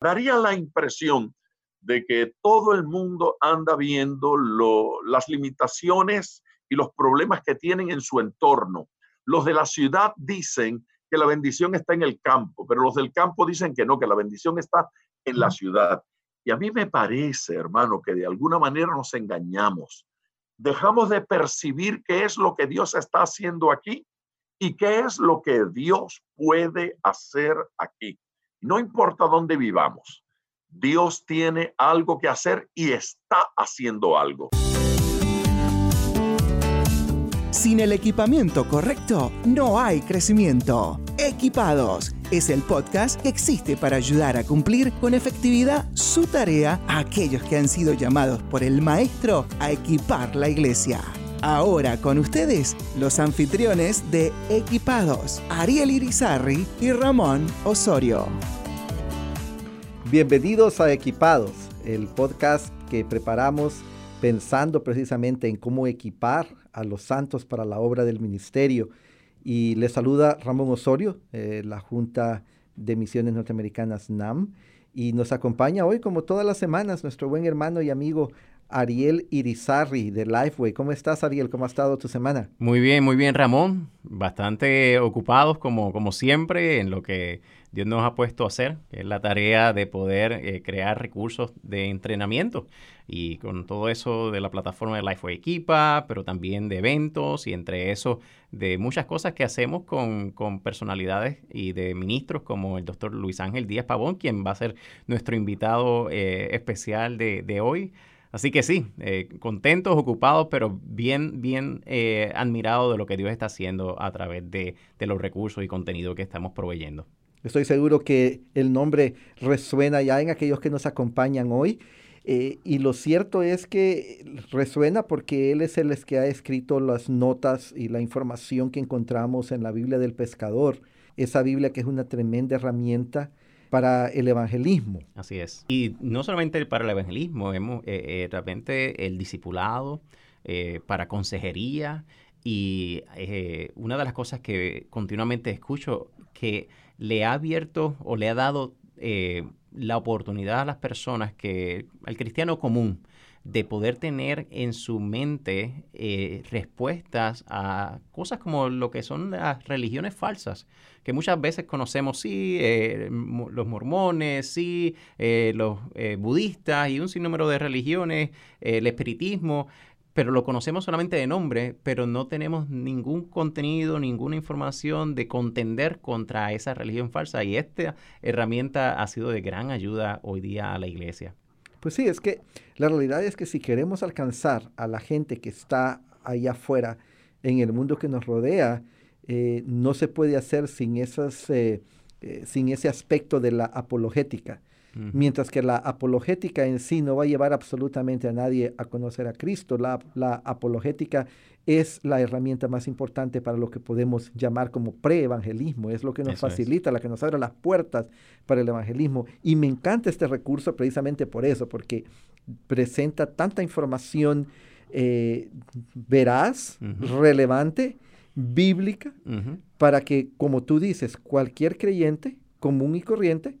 daría la impresión de que todo el mundo anda viendo las limitaciones y los problemas que tienen en su entorno. Los de la ciudad dicen que la bendición está en el campo, pero los del campo dicen que no, que la bendición está en la ciudad. Y a mí me parece, hermano, que de alguna manera nos engañamos. Dejamos de percibir qué es lo que Dios está haciendo aquí y qué es lo que Dios puede hacer aquí. No importa dónde vivamos, Dios tiene algo que hacer y está haciendo algo. Sin el equipamiento correcto, no hay crecimiento. Equipados es el podcast que existe para ayudar a cumplir con efectividad su tarea a aquellos que han sido llamados por el Maestro a equipar la iglesia. Ahora con ustedes, los anfitriones de Equipados, Ariel Irizarri y Ramón Osorio. Bienvenidos a Equipados, el podcast que preparamos pensando precisamente en cómo equipar a los santos para la obra del ministerio. Y les saluda Ramón Osorio, eh, la Junta de Misiones Norteamericanas NAM. Y nos acompaña hoy, como todas las semanas, nuestro buen hermano y amigo Ariel Irizarri de Lifeway. ¿Cómo estás, Ariel? ¿Cómo ha estado tu semana? Muy bien, muy bien, Ramón. Bastante ocupados, como, como siempre, en lo que Dios nos ha puesto a hacer, es la tarea de poder eh, crear recursos de entrenamiento. Y con todo eso de la plataforma de Lifeway Equipa, pero también de eventos y entre eso de muchas cosas que hacemos con, personalidades y de ministros como el doctor Luis Ángel Díaz Pavón, quien va a ser nuestro invitado eh, especial de, de hoy. Así que sí, eh, contentos, ocupados, pero bien, bien eh, admirados de lo que Dios está haciendo a través de, los recursos y contenido que estamos proveyendo. Estoy seguro que el nombre resuena ya en aquellos que nos acompañan hoy. Eh, y lo cierto es que resuena porque Él es el que ha escrito las notas y la información que encontramos en la Biblia del pescador. Esa Biblia que es una tremenda herramienta para el evangelismo. Así es. Y no solamente para el evangelismo, hemos, eh, eh el discipulado, eh, para consejería. Y eh, una de las cosas que continuamente escucho que le ha abierto o le ha dado la oportunidad a las personas que, al cristiano común, de poder tener en su mente eh, respuestas a cosas como lo que son las religiones falsas, que muchas veces conocemos, sí, eh, los mormones, sí, eh, los budistas y un sinnúmero de religiones, el espiritismo, pero lo conocemos solamente de nombre, pero no tenemos ningún contenido, ninguna información de contender contra esa religión falsa. Y esta herramienta ha sido de gran ayuda hoy día a la iglesia. Pues sí, es que la realidad es que si queremos alcanzar a la gente que está allá afuera en el mundo que nos rodea, eh, no se puede hacer sin, esas, eh, eh, sin ese aspecto de la apologética. Mientras que la apologética en sí no va a llevar absolutamente a nadie a conocer a Cristo, la, la apologética es la herramienta más importante para lo que podemos llamar como pre-evangelismo. Es lo que nos facilita, la que nos abre las puertas para el evangelismo. Y me encanta este recurso precisamente por eso, porque presenta tanta información eh, veraz, relevante, bíblica, para que, como tú dices, cualquier creyente común y corriente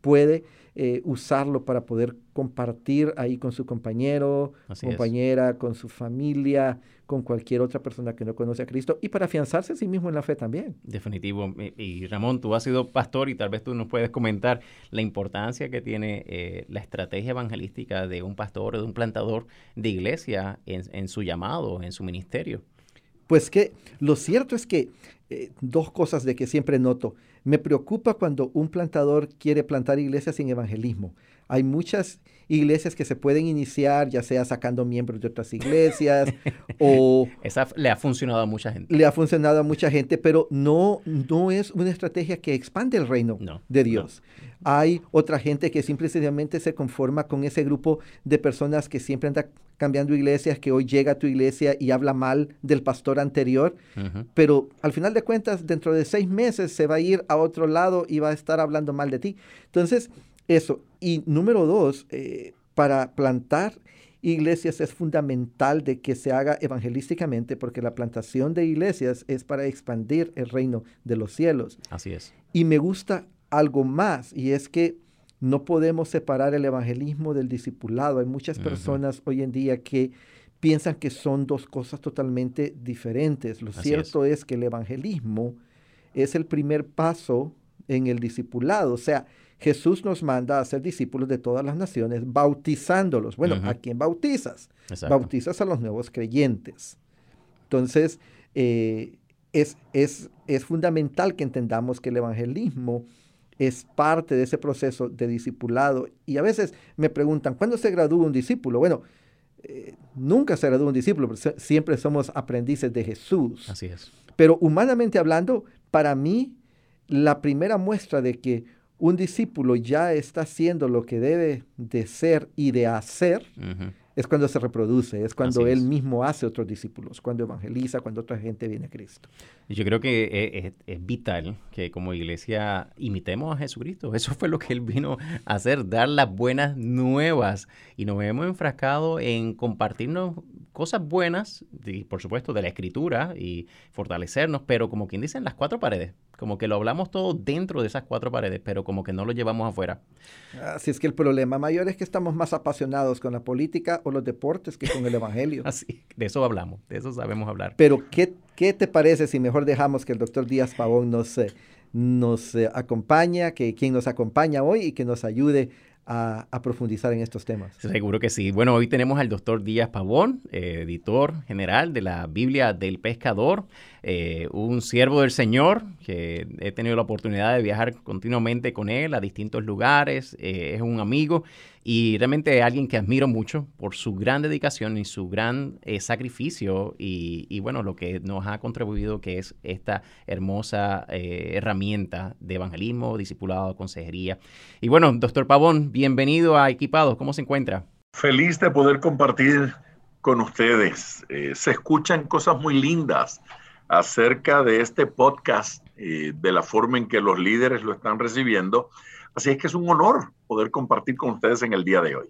puede eh, usarlo para poder compartir ahí con su compañero, compañera, con su familia, con cualquier otra persona que no conoce a Cristo y para afianzarse a sí mismo en la fe también. Definitivo. Y, Ramón, tú has sido pastor y tal vez tú nos puedes comentar la importancia que tiene eh, la estrategia evangelística de un pastor o de un plantador de iglesia en, su llamado, en su ministerio. Pues que lo cierto es que eh, dos cosas de que siempre noto. Me preocupa cuando un plantador quiere plantar iglesias sin evangelismo. Hay muchas iglesias que se pueden iniciar, ya sea sacando miembros de otras iglesias o... Esa le ha funcionado a mucha gente. Le ha funcionado a mucha gente, pero no, no es una estrategia que expande el reino de Dios. Hay otra gente que simplemente se conforma con ese grupo de personas que siempre anda cambiando iglesias, que hoy llega a tu iglesia y habla mal del pastor anterior, pero al final de cuentas, dentro de seis meses se va a ir a otro lado y va a estar hablando mal de ti. Entonces, eso. Y número dos, eh, para plantar iglesias es fundamental de que se haga evangelísticamente porque la plantación de iglesias es para expandir el reino de los cielos. Así es. Y me gusta algo más y es que no podemos separar el evangelismo del discipulado. Hay muchas personas hoy en día que piensan que son dos cosas totalmente diferentes. Lo cierto es. que el evangelismo es el primer paso en el discipulado. O sea, Jesús nos manda a ser discípulos de todas las naciones, bautizándolos. Bueno, ¿a quién bautizas? Bautizas a los nuevos creyentes. Entonces, eh, es, es, es fundamental que entendamos que el evangelismo es parte de ese proceso de discipulado. Y a veces me preguntan, ¿cuándo se gradúa un discípulo? Bueno, eh, nunca se gradúa un discípulo, siempre somos aprendices de Jesús. Así es. Pero humanamente hablando, para mí, la primera muestra de que un discípulo ya está haciendo lo que debe de ser y de hacer, es cuando se reproduce, es cuando él mismo hace otros discípulos, cuando evangeliza, cuando otra gente viene a Cristo. Yo creo que e, e, es, vital que como iglesia imitemos a Jesucristo. Eso fue lo que él vino a hacer, dar las buenas nuevas. Y nos hemos enfrascado en compartirnos cosas buenas, y por supuesto, de la escritura y fortalecernos, pero como quien dice, en las cuatro paredes. Como que lo hablamos todo dentro de esas cuatro paredes, pero como que no lo llevamos afuera. Así es que el problema mayor es que estamos más apasionados con la política o los deportes que con el Evangelio. Así, de eso hablamos, de eso sabemos hablar. Pero, ¿qué, qué te parece si mejor dejamos que el doctor Díaz Pavón nos, eh, nos eh, acompaña, que quien nos acompaña hoy y que nos ayude a, profundizar en estos temas. Seguro que sí. Bueno, hoy tenemos al doctor Díaz Pavón, eh, editor general de la Biblia del Pescador, eh, un siervo del Señor, que he tenido la oportunidad de viajar continuamente con él a distintos lugares, eh, es un amigo y realmente alguien que admiro mucho por su gran dedicación y su gran eh, sacrificio y, bueno, lo que nos ha contribuido que es esta hermosa herramienta de evangelismo, discipulado, consejería. Y bueno, doctor Pavón, bienvenido a Equipados, ¿cómo se encuentra? Feliz de poder compartir con ustedes. Se escuchan cosas muy lindas acerca de este podcast, de la forma en que los líderes lo están recibiendo. Así es que es un honor poder compartir con ustedes en el día de hoy.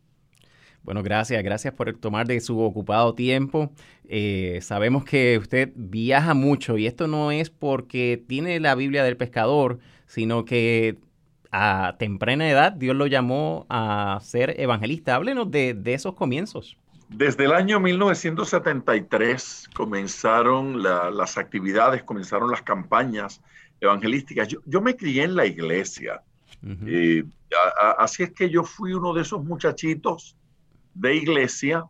Bueno, gracias, gracias por tomar de su ocupado tiempo. Eh, sabemos que usted viaja mucho y esto no es porque tiene la Biblia del pescador, sino que a temprana edad Dios lo llamó a ser evangelista. Háblenos de, esos comienzos. Desde el año 1973 comenzaron las actividades, comenzaron las campañas evangelísticas. Yo, yo me crié en la iglesia y así es que yo fui uno de esos muchachitos de iglesia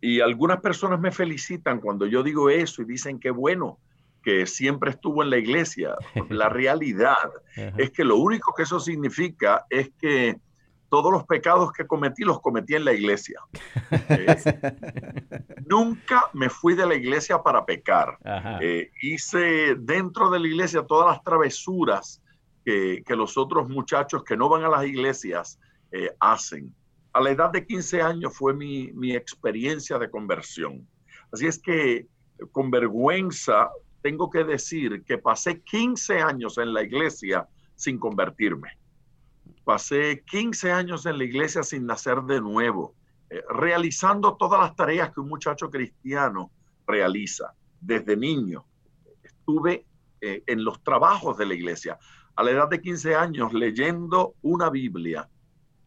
y algunas personas me felicitan cuando yo digo eso y dicen que bueno, que siempre estuvo en la iglesia. La realidad es que lo único que eso significa es que todos los pecados que cometí los cometí en la iglesia. nunca me fui de la iglesia para pecar. Eh, hice dentro de la iglesia todas las travesuras que, los otros muchachos que no van a las iglesias eh, hacen. A la edad de 15 años fue mi, mi experiencia de conversión. Así es que con vergüenza tengo que decir que pasé 15 años en la iglesia sin convertirme. Pasé 15 años en la iglesia sin nacer de nuevo, eh, realizando todas las tareas que un muchacho cristiano realiza desde niño. Estuve eh, en los trabajos de la iglesia a la edad de 15 años leyendo una Biblia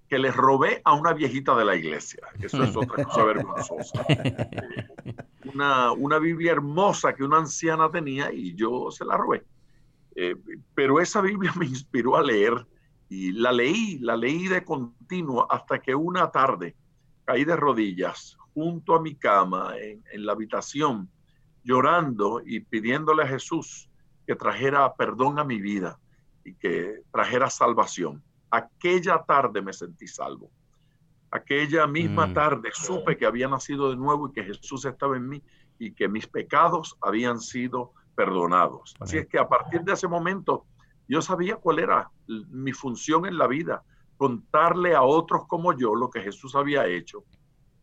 que les robé a una viejita de la iglesia. Eso es otra cosa vergonzosa. Una, una Biblia hermosa que una anciana tenía y yo se la robé. Eh, pero esa Biblia me inspiró a leer y la leí, la leí de continuo hasta que una tarde caí de rodillas junto a mi cama en, en la habitación, llorando y pidiéndole a Jesús que trajera perdón a mi vida y que trajera salvación. Aquella tarde me sentí salvo. Aquella misma mm. tarde supe que había nacido de nuevo y que Jesús estaba en mí y que mis pecados habían sido perdonados. Así es que a partir de ese momento yo sabía cuál era mi función en la vida, contarle a otros como yo lo que Jesús había hecho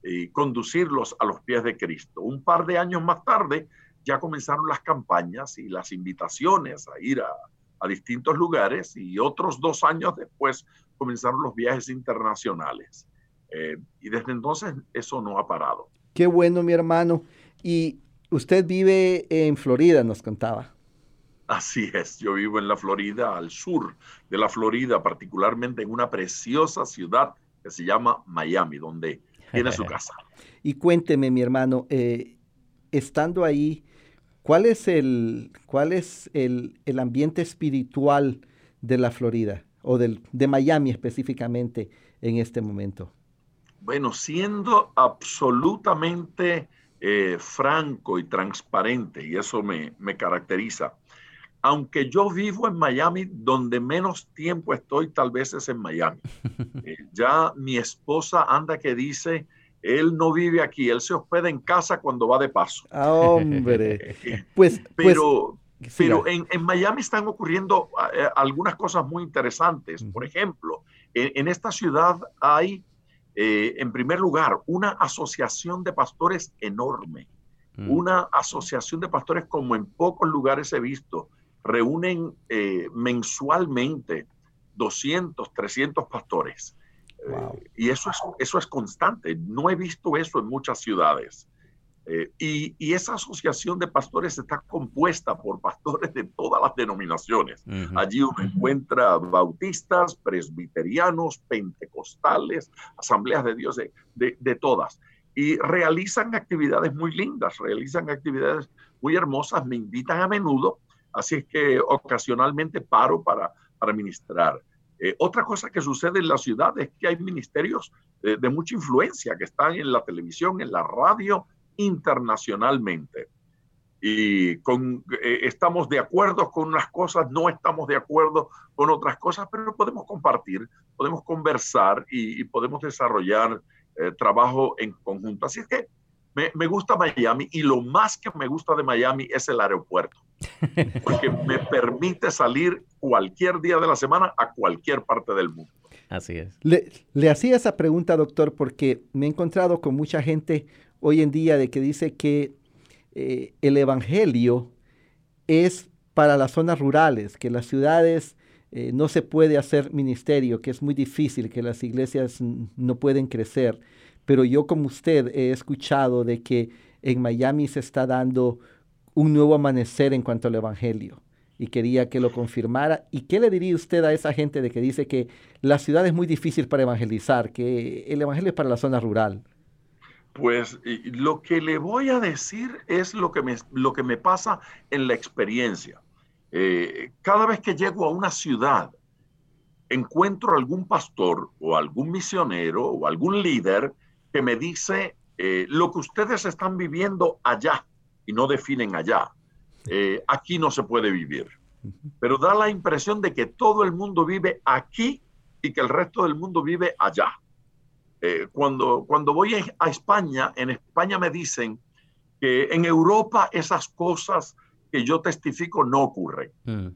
y conducirlos a los pies de Cristo. Un par de años más tarde ya comenzaron las campañas y las invitaciones a ir a, distintos lugares y otros dos años después comenzaron los viajes internacionales. Eh, y desde entonces eso no ha parado. Qué bueno, mi hermano. Y usted vive en Florida, nos contaba. Así es, yo vivo en la Florida, al sur de la Florida, particularmente en una preciosa ciudad que se llama Miami, donde tiene su casa. y cuénteme, mi hermano, eh, estando ahí, ¿cuál es, el, cuál es el, el, ambiente espiritual de la Florida o del, de Miami específicamente en este momento? Bueno, siendo absolutamente eh, franco y transparente, y eso me, me caracteriza, aunque yo vivo en Miami, donde menos tiempo estoy tal vez es en Miami. Eh, ya mi esposa anda que dice, él no vive aquí, él se hospeda en casa cuando va de paso. Ah, hombre. Pues, pero, pues, pero en, en, Miami están ocurriendo eh, algunas cosas muy interesantes. Por ejemplo, en, en esta ciudad hay, eh, en primer lugar, una asociación de pastores enorme. Mm. Una asociación de pastores como en pocos lugares he visto reúnen eh, mensualmente 200, 300 pastores. Wow. Eh, y eso es, eso es constante. No he visto eso en muchas ciudades. Eh, y, y, esa asociación de pastores está compuesta por pastores de todas las denominaciones. Uh -huh. Allí uno encuentra bautistas, presbiterianos, pentecostales, asambleas de Dios, de, de, de todas. Y realizan actividades muy lindas, realizan actividades muy hermosas, me invitan a menudo Así es que ocasionalmente paro para, para ministrar. Eh, otra cosa que sucede en la ciudad es que hay ministerios eh, de mucha influencia que están en la televisión, en la radio, internacionalmente. Y eh, estamos de acuerdo con unas cosas, no estamos de acuerdo con otras cosas, pero podemos compartir, podemos conversar y, podemos desarrollar trabajo en conjunto. Así es que me, me, gusta Miami y lo más que me gusta de Miami es el aeropuerto, porque me permite salir cualquier día de la semana a cualquier parte del mundo. Así es. Le, le hacía esa pregunta, doctor, porque me he encontrado con mucha gente hoy en día de que dice que eh, el Evangelio es para las zonas rurales, que las ciudades eh, no se puede hacer ministerio, que es muy difícil, que las iglesias no pueden crecer pero yo como usted he escuchado de que en Miami se está dando un nuevo amanecer en cuanto al Evangelio y quería que lo confirmara. ¿Y qué le diría usted a esa gente de que dice que la ciudad es muy difícil para evangelizar, que el Evangelio es para la zona rural? Pues lo que le voy a decir es lo que me, lo que me pasa en la experiencia. Eh, cada vez que llego a una ciudad, encuentro algún pastor o algún misionero o algún líder que me dice eh, lo que ustedes están viviendo allá y no definen allá. Eh, aquí no se puede vivir. Pero da la impresión de que todo el mundo vive aquí y que el resto del mundo vive allá. Eh, cuando, cuando voy a España, en España me dicen que en Europa esas cosas que yo testifico no ocurren. Mm.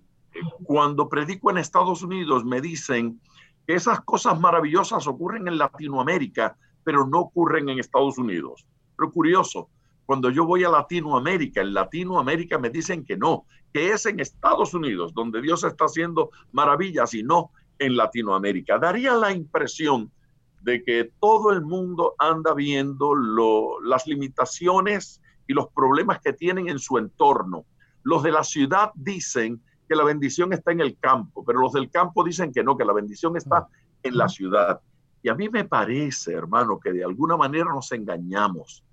Cuando predico en Estados Unidos me dicen que esas cosas maravillosas ocurren en Latinoamérica pero no ocurren en Estados Unidos. Pero curioso, cuando yo voy a Latinoamérica, en Latinoamérica me dicen que no, que es en Estados Unidos donde Dios está haciendo maravillas y no en Latinoamérica. Daría la impresión de que todo el mundo anda viendo lo, las limitaciones y los problemas que tienen en su entorno. Los de la ciudad dicen que la bendición está en el campo, pero los del campo dicen que no, que la bendición está en la ciudad. Y a mí me parece, hermano, que de alguna manera nos engañamos.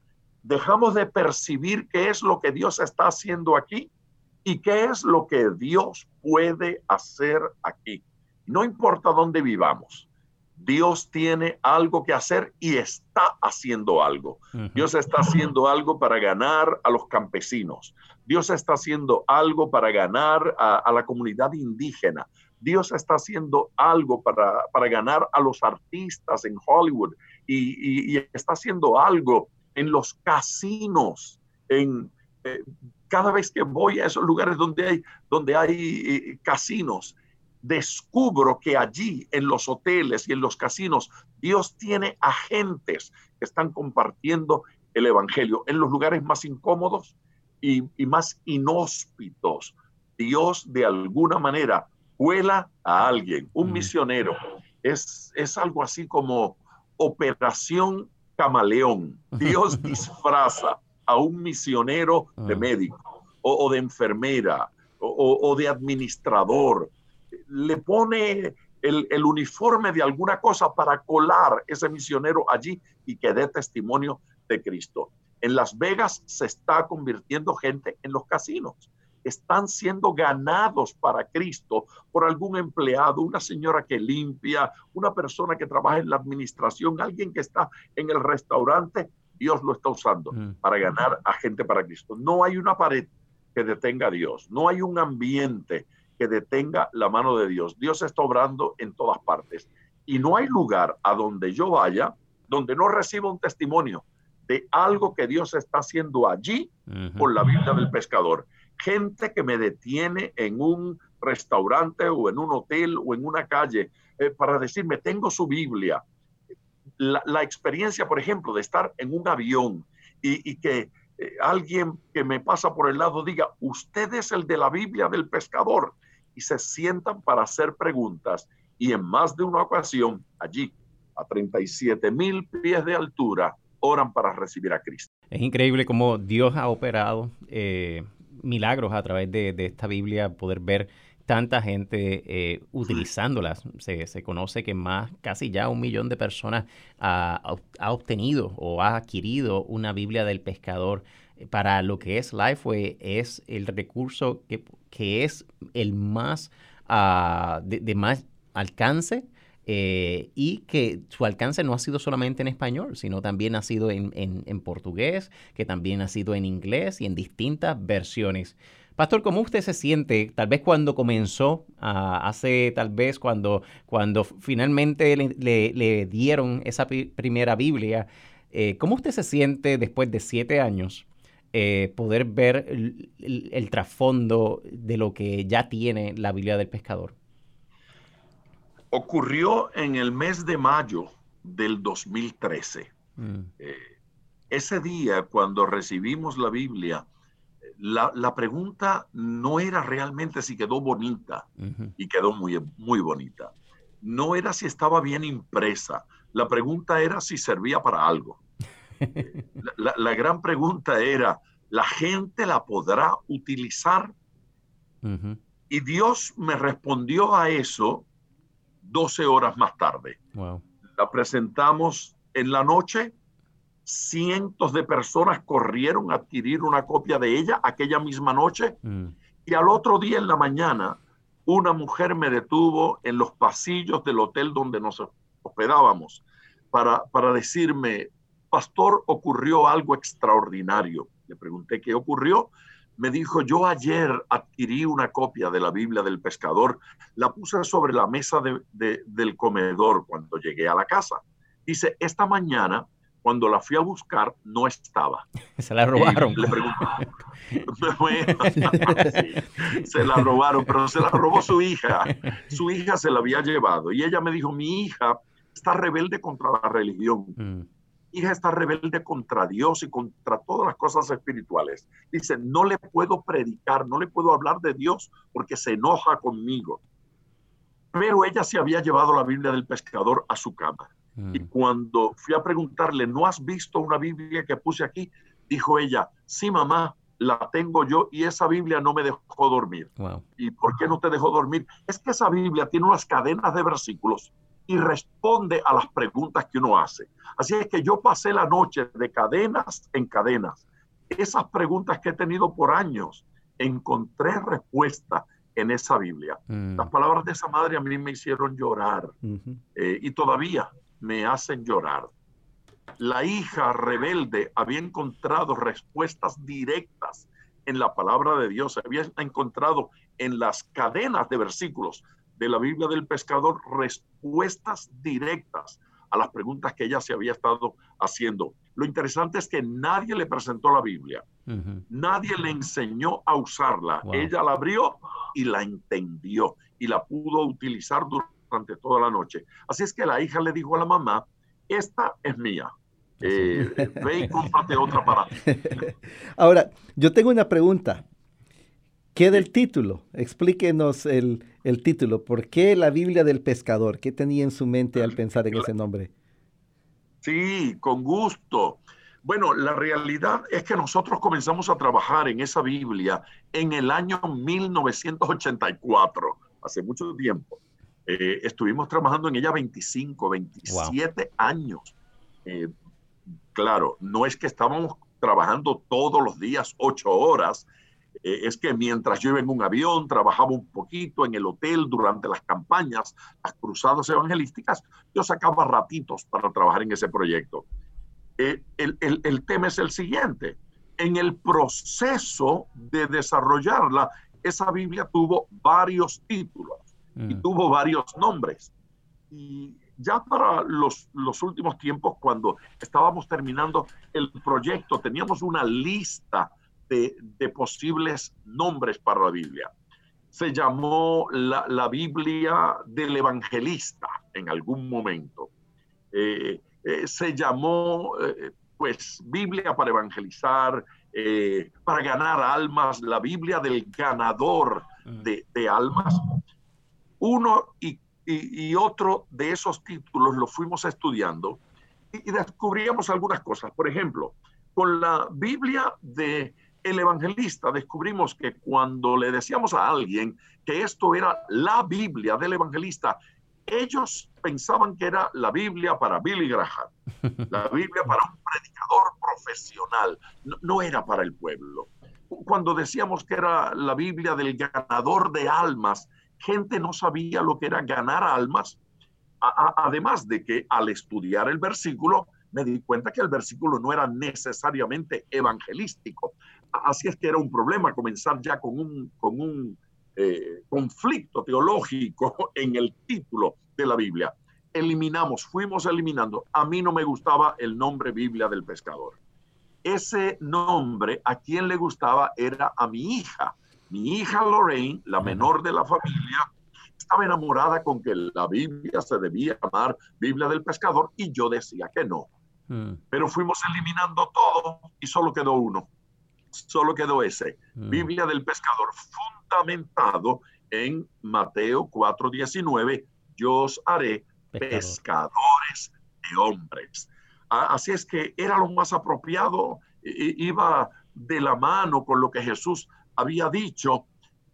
Dejamos de percibir qué es lo que Dios está haciendo aquí y qué es lo que Dios puede hacer aquí. No importa dónde vivamos, Dios tiene algo que hacer y está haciendo algo. Uh -huh. Dios está haciendo algo para ganar a los campesinos. Dios está haciendo algo para ganar a, a la comunidad indígena. Dios está haciendo algo para, para ganar a los artistas en Hollywood y, está haciendo algo en los casinos, en, eh, cada vez que voy a esos lugares donde hay, donde hay eh, casinos, descubro que allí en los hoteles y en los casinos Dios tiene agentes que están compartiendo el Evangelio en los lugares más incómodos y más inhóspitos. Dios de alguna manera cuela a alguien, un misionero. Es, es algo así como operación camaleón. Dios disfraza a un misionero de médico o, o de enfermera o, de administrador, le pone el, el, uniforme de alguna cosa para colar ese misionero allí y que dé testimonio de Cristo. En Las Vegas se está convirtiendo gente en los casinos están siendo ganados para Cristo por algún empleado, una señora que limpia, una persona que trabaja en la administración, alguien que está en el restaurante. Dios lo está usando mm. para ganar a gente para Cristo. No hay una pared que detenga a Dios, no hay un ambiente que detenga la mano de Dios. Dios está obrando en todas partes y no hay lugar a donde yo vaya donde no reciba un testimonio de algo que Dios está haciendo allí por la vida del pescador gente que me detiene en un restaurante o en un hotel o en una calle eh, para decirme, tengo su Biblia. La, experiencia, por ejemplo, de estar en un avión y, que eh, alguien que me pasa por el lado diga, usted es el de la Biblia del pescador, y se sientan para hacer preguntas. Y en más de una ocasión, allí, a 37 mil pies de altura, oran para recibir a Cristo. Es increíble cómo Dios ha operado eh, milagros a través de, esta Biblia, poder ver tanta gente eh, utilizándolas. Se, conoce que más, casi ya un millón de personas ha, obtenido o ha adquirido una Biblia del pescador. Para lo que es Lifeway, es el recurso que, que es el más ah, de, más alcance eh, y que su alcance no ha sido solamente en español, sino también ha sido en, portugués, que también ha sido en inglés y en distintas versiones. Pastor, ¿cómo usted se siente tal vez cuando comenzó, hace tal vez cuando, cuando finalmente le, dieron esa primera Biblia? Eh, ¿Cómo usted se siente después de siete años eh, poder ver el trasfondo de lo que ya tiene la Biblia del pescador? Ocurrió en el mes de mayo del 2013. Mm. Eh, ese día, cuando recibimos la Biblia, la, pregunta no era realmente si quedó bonita, y quedó muy, muy bonita. No era si estaba bien impresa. La pregunta era si servía para algo. la, gran pregunta era, ¿la gente la podrá utilizar? Y Dios me respondió a eso 12 horas más tarde. La presentamos en la noche. Cientos de personas corrieron a adquirir una copia de ella aquella misma noche. Mm. Y al otro día en la mañana, una mujer me detuvo en los pasillos del hotel donde nos hospedábamos para, para decirme, pastor, ocurrió algo extraordinario. Le pregunté qué ocurrió me dijo, yo ayer adquirí una copia de la Biblia del pescador, la puse sobre la mesa del comedor cuando llegué a la casa. Dice, esta mañana, cuando la fui a buscar, no estaba. Se la robaron. Le se la robaron, pero se la robó su hija. Su hija se la había llevado y ella me dijo, mi hija está rebelde contra la religión. Hija está rebelde contra Dios y contra todas las cosas espirituales. Dice, no le puedo predicar, no le puedo hablar de Dios porque se enoja conmigo. Pero ella se había llevado la Biblia del pescador a su cama. Y mm. cuando fui a preguntarle, ¿no has visto una Biblia que puse aquí? Dijo ella, sí, mamá, la tengo yo y esa Biblia no me dejó dormir. ¿Y por qué no te dejó dormir? Es que esa Biblia tiene unas cadenas de versículos y responde a las preguntas que uno hace. Así es que yo pasé la noche de cadenas en cadenas. Esas preguntas que he tenido por años, encontré respuesta en esa Biblia. Mm. Las palabras de esa madre a mí me hicieron llorar eh, y todavía me hacen llorar. La hija rebelde había encontrado respuestas directas en la palabra de Dios, había encontrado en las cadenas de versículos de la Biblia del pescador respuestas directas a las preguntas que ella se había estado haciendo. Lo interesante es que nadie le presentó la Biblia, nadie le enseñó a usarla. Ella la abrió y la entendió y la pudo utilizar durante toda la noche. Así es que la hija le dijo a la mamá, esta es mía. Eh, ve y cómprate otra para Ahora, yo tengo una pregunta. ¿Qué del título? Explíquenos el, título. ¿Por qué la Biblia del pescador? ¿Qué tenía en su mente al pensar en ese nombre? Sí, con gusto. Bueno, la realidad es que nosotros comenzamos a trabajar en esa Biblia en el año 1984, hace mucho tiempo. Eh, estuvimos trabajando en ella 25, 27 años. Eh, claro, no es que estábamos trabajando todos los días ocho horas, eh, es que mientras yo iba en un avión, trabajaba un poquito en el hotel durante las campañas, las cruzadas evangelísticas, yo sacaba ratitos para trabajar en ese proyecto. el, el tema es el siguiente. En el proceso de desarrollarla, esa Biblia tuvo varios títulos y mm. tuvo varios nombres. Y ya para los, los últimos tiempos, cuando estábamos terminando el proyecto, teníamos una lista de, de posibles nombres para la Biblia. Se llamó la, la Biblia del Evangelista en algún momento. Eh, eh, se llamó, eh, pues, Biblia para evangelizar, para ganar almas, la Biblia del ganador mm. de, de almas uno y, otro de esos títulos lo fuimos estudiando y, descubríamos algunas cosas. Por ejemplo, con la Biblia de el evangelista descubrimos que cuando le decíamos a alguien que esto era la Biblia del evangelista, ellos pensaban que era la Biblia para Billy Graham, la Biblia para un predicador profesional, no, era para el pueblo. Cuando decíamos que era la Biblia del ganador de almas, gente no sabía lo que era ganar almas. además de que al estudiar el versículo, me di cuenta que el versículo no era necesariamente evangelístico. Así es que era un problema comenzar ya con un, con un eh, conflicto teológico en el título de la Biblia. Eliminamos, fuimos eliminando. A mí no me gustaba el nombre Biblia del pescador. Ese nombre, a quien le gustaba era a mi hija mi hija Lorraine, la menor de la familia, estaba enamorada con que la Biblia se debía llamar Biblia del pescador y yo decía que no. Hmm. Pero fuimos eliminando todo y solo quedó uno. Solo quedó ese. Hmm. Biblia del pescador fundamentado en Mateo 4:19. Yo os haré pescadores de hombres. Así es que era lo más apropiado, iba de la mano con lo que Jesús había dicho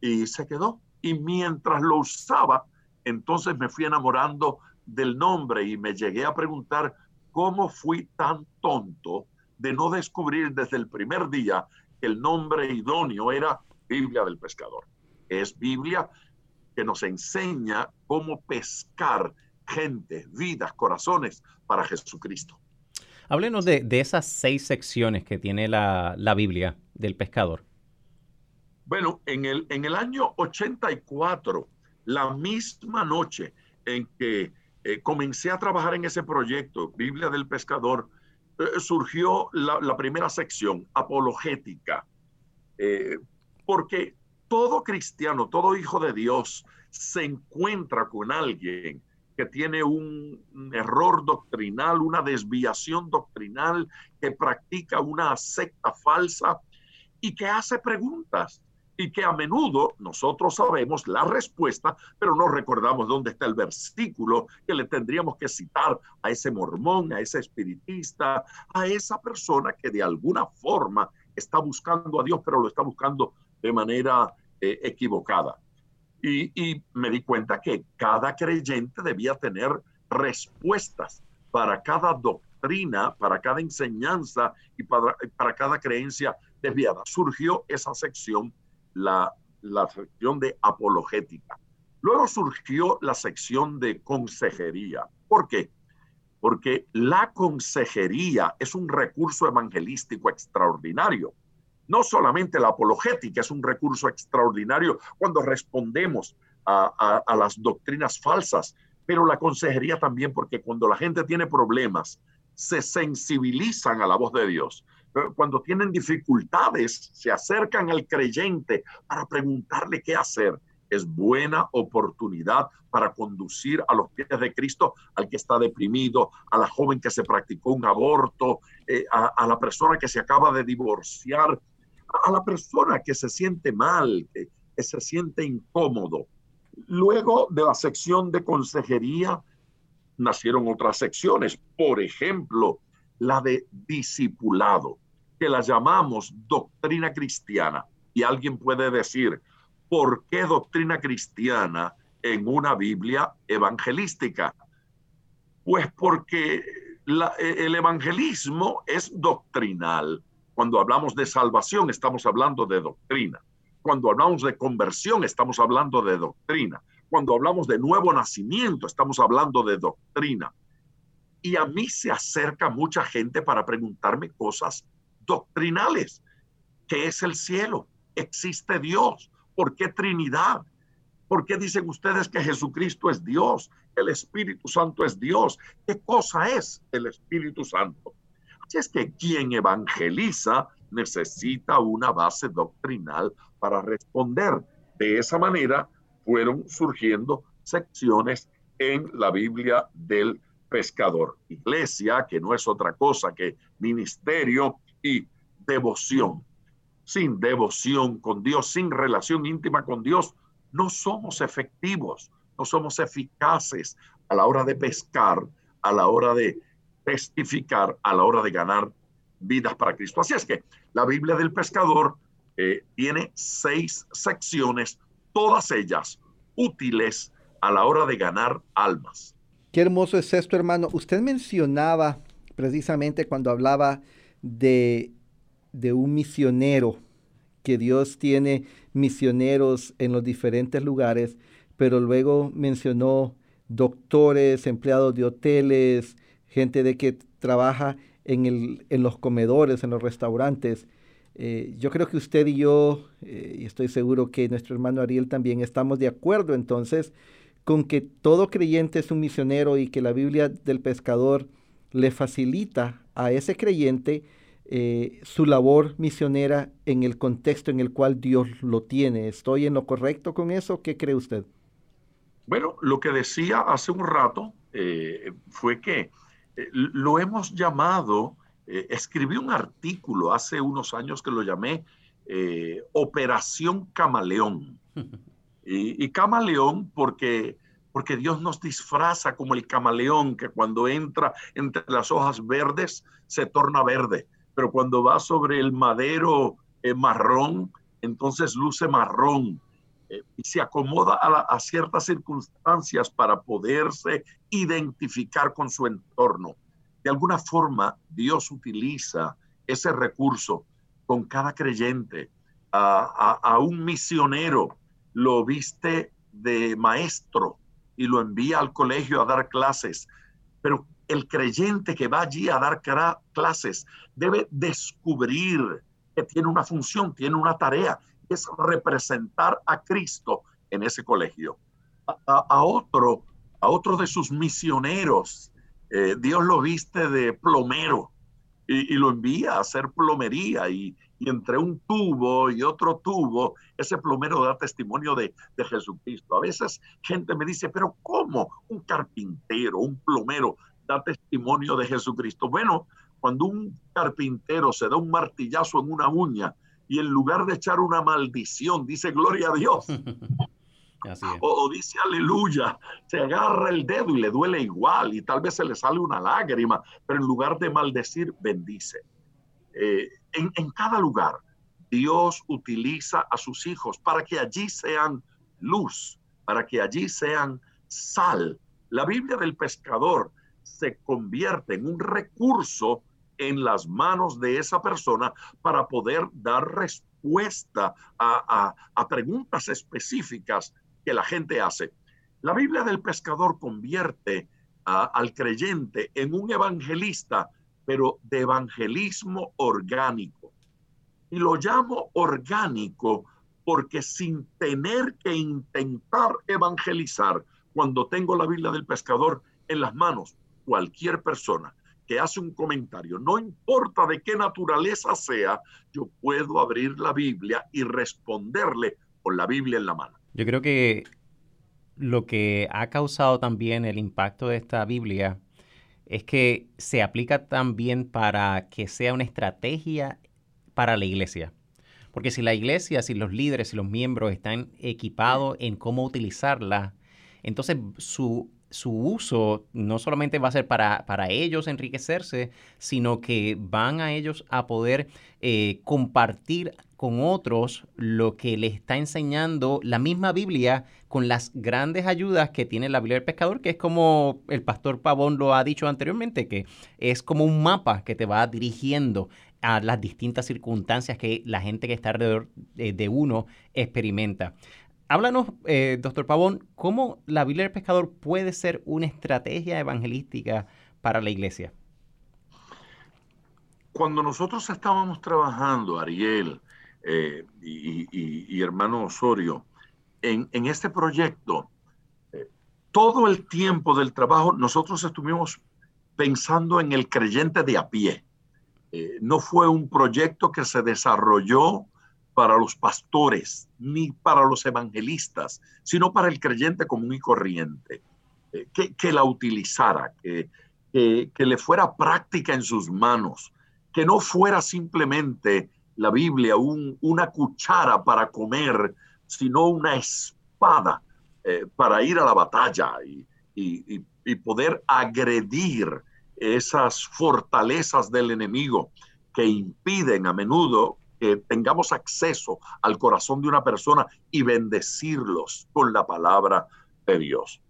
y se quedó. Y mientras lo usaba, entonces me fui enamorando del nombre y me llegué a preguntar cómo fui tan tonto de no descubrir desde el primer día el nombre idóneo era Biblia del pescador. Es Biblia que nos enseña cómo pescar gente, vidas, corazones para Jesucristo. Háblenos de, esas seis secciones que tiene la, la Biblia del pescador. Bueno, en el, en el año 84, la misma noche en que eh, comencé a trabajar en ese proyecto, Biblia del Pescador, eh, surgió la, primera sección, apologética, eh, porque todo cristiano, todo hijo de Dios se encuentra con alguien que tiene un error doctrinal, una desviación doctrinal, que practica una secta falsa y que hace preguntas y que a menudo nosotros sabemos la respuesta, pero no recordamos dónde está el versículo que le tendríamos que citar a ese mormón, a ese espiritista, a esa persona que de alguna forma está buscando a Dios, pero lo está buscando de manera eh, equivocada. Y, y, me di cuenta que cada creyente debía tener respuestas para cada doctrina, para cada enseñanza y para, para cada creencia desviada. Surgió esa sección la, sección de apologética. Luego surgió la sección de consejería. ¿Por qué? Porque la consejería es un recurso evangelístico extraordinario. No solamente la apologética es un recurso extraordinario cuando respondemos a, a las doctrinas falsas, pero la consejería también porque cuando la gente tiene problemas, se sensibilizan a la voz de Dios, cuando tienen dificultades, se acercan al creyente para preguntarle qué hacer. Es buena oportunidad para conducir a los pies de Cristo al que está deprimido, a la joven que se practicó un aborto, eh, a, la persona que se acaba de divorciar, a la persona que se siente mal, que se siente incómodo. Luego de la sección de consejería nacieron otras secciones. Por ejemplo, la de discipulado, que la llamamos doctrina cristiana. Y alguien puede decir, ¿por qué doctrina cristiana en una Biblia evangelística? Pues porque el evangelismo es doctrinal. Cuando hablamos de salvación, estamos hablando de doctrina. Cuando hablamos de conversión, estamos hablando de doctrina. Cuando hablamos de nuevo nacimiento, estamos hablando de doctrina. Y a mí se acerca mucha gente para preguntarme cosas doctrinales. ¿Qué es el cielo? ¿Existe Dios? ¿Por qué Trinidad? ¿Por qué dicen ustedes que Jesucristo es Dios? El Espíritu Santo es Dios. ¿Qué cosa es el Espíritu Santo? Así es que quien evangeliza necesita una base doctrinal para responder. De esa manera fueron surgiendo secciones en la Biblia del pescador. Iglesia, que no es otra cosa que ministerio y devoción. Sin devoción con Dios, sin relación íntima con Dios, no somos efectivos, no somos eficaces a la hora de pescar, a la hora de testificar, a la hora de ganar vidas para Cristo. Así es que la Biblia del pescador eh, tiene seis secciones, todas ellas útiles a la hora de ganar almas. Qué hermoso es esto, hermano. Usted mencionaba precisamente cuando hablaba de, de un misionero, que Dios tiene misioneros en los diferentes lugares, pero luego mencionó doctores, empleados de hoteles, gente de que trabaja en, el, en los comedores, en los restaurantes. Eh, yo creo que usted y yo, eh, y estoy seguro que nuestro hermano Ariel también, estamos de acuerdo entonces con que todo creyente es un misionero y que la Biblia del pescador le facilita a ese creyente eh, su labor misionera en el contexto en el cual Dios lo tiene. ¿Estoy en lo correcto con eso? ¿Qué cree usted? Bueno, lo que decía hace un rato eh, fue que eh, lo hemos llamado, escribí un artículo hace unos años que lo llamé Operación Camaleón. Y, camaleón porque, porque Dios nos disfraza como el camaleón que cuando entra entre las hojas verdes se torna verde, pero cuando va sobre el madero eh, marrón, entonces luce marrón eh, y se acomoda a, ciertas circunstancias para poderse identificar con su entorno. De alguna forma, Dios utiliza ese recurso con cada creyente, a, a un misionero lo viste de maestro y lo envía al colegio a dar clases. Pero el creyente que va allí a dar clases debe descubrir que tiene una función, tiene una tarea, es representar a Cristo en ese colegio. A, otro, a otro de sus misioneros, eh, Dios lo viste de plomero y, y, lo envía a hacer plomería y, y entre un tubo y otro tubo, ese plomero da testimonio de, de, Jesucristo. A veces gente me dice, pero ¿cómo un carpintero, un plomero da testimonio de Jesucristo? Bueno, cuando un carpintero se da un martillazo en una uña y en lugar de echar una maldición, dice gloria a Dios. O, o, dice aleluya, se agarra el dedo y le duele igual y tal vez se le sale una lágrima, pero en lugar de maldecir, bendice. Eh, en, cada lugar, Dios utiliza a sus hijos para que allí sean luz, para que allí sean sal. La Biblia del pescador se convierte en un recurso en las manos de esa persona para poder dar respuesta a, preguntas específicas que la gente hace. La Biblia del pescador convierte al creyente en un evangelista pero de evangelismo orgánico. Y lo llamo orgánico porque sin tener que intentar evangelizar, cuando tengo la Biblia del pescador en las manos, cualquier persona que hace un comentario, no importa de qué naturaleza sea, yo puedo abrir la Biblia y responderle con la Biblia en la mano. Yo creo que lo que ha causado también el impacto de esta Biblia es que se aplica también para que sea una estrategia para la iglesia. Porque si la iglesia, si los líderes, si los miembros están equipados en cómo utilizarla, entonces su su uso no solamente va a ser para, para ellos enriquecerse, sino que van a ellos a poder eh, compartir con otros lo que les está enseñando la misma Biblia con las grandes ayudas que tiene la Biblia del Pescador, que es como el pastor Pavón lo ha dicho anteriormente, que es como un mapa que te va dirigiendo a las distintas circunstancias que la gente que está alrededor de uno experimenta. Háblanos, eh, doctor Pavón, cómo la Biblia del Pescador puede ser una estrategia evangelística para la iglesia. Cuando nosotros estábamos trabajando, Ariel eh, y, hermano Osorio, en, este proyecto, eh, todo el tiempo del trabajo nosotros estuvimos pensando en el creyente de a pie. no fue un proyecto que se desarrolló para los pastores ni para los evangelistas, sino para el creyente común y corriente, eh, que, la utilizara, que, que, le fuera práctica en sus manos, que no fuera simplemente la Biblia una cuchara para comer, sino una espada eh, para ir a la batalla y, y poder agredir esas fortalezas del enemigo que impiden a menudo que tengamos acceso al corazón de una persona y bendecirlos con la palabra de Dios.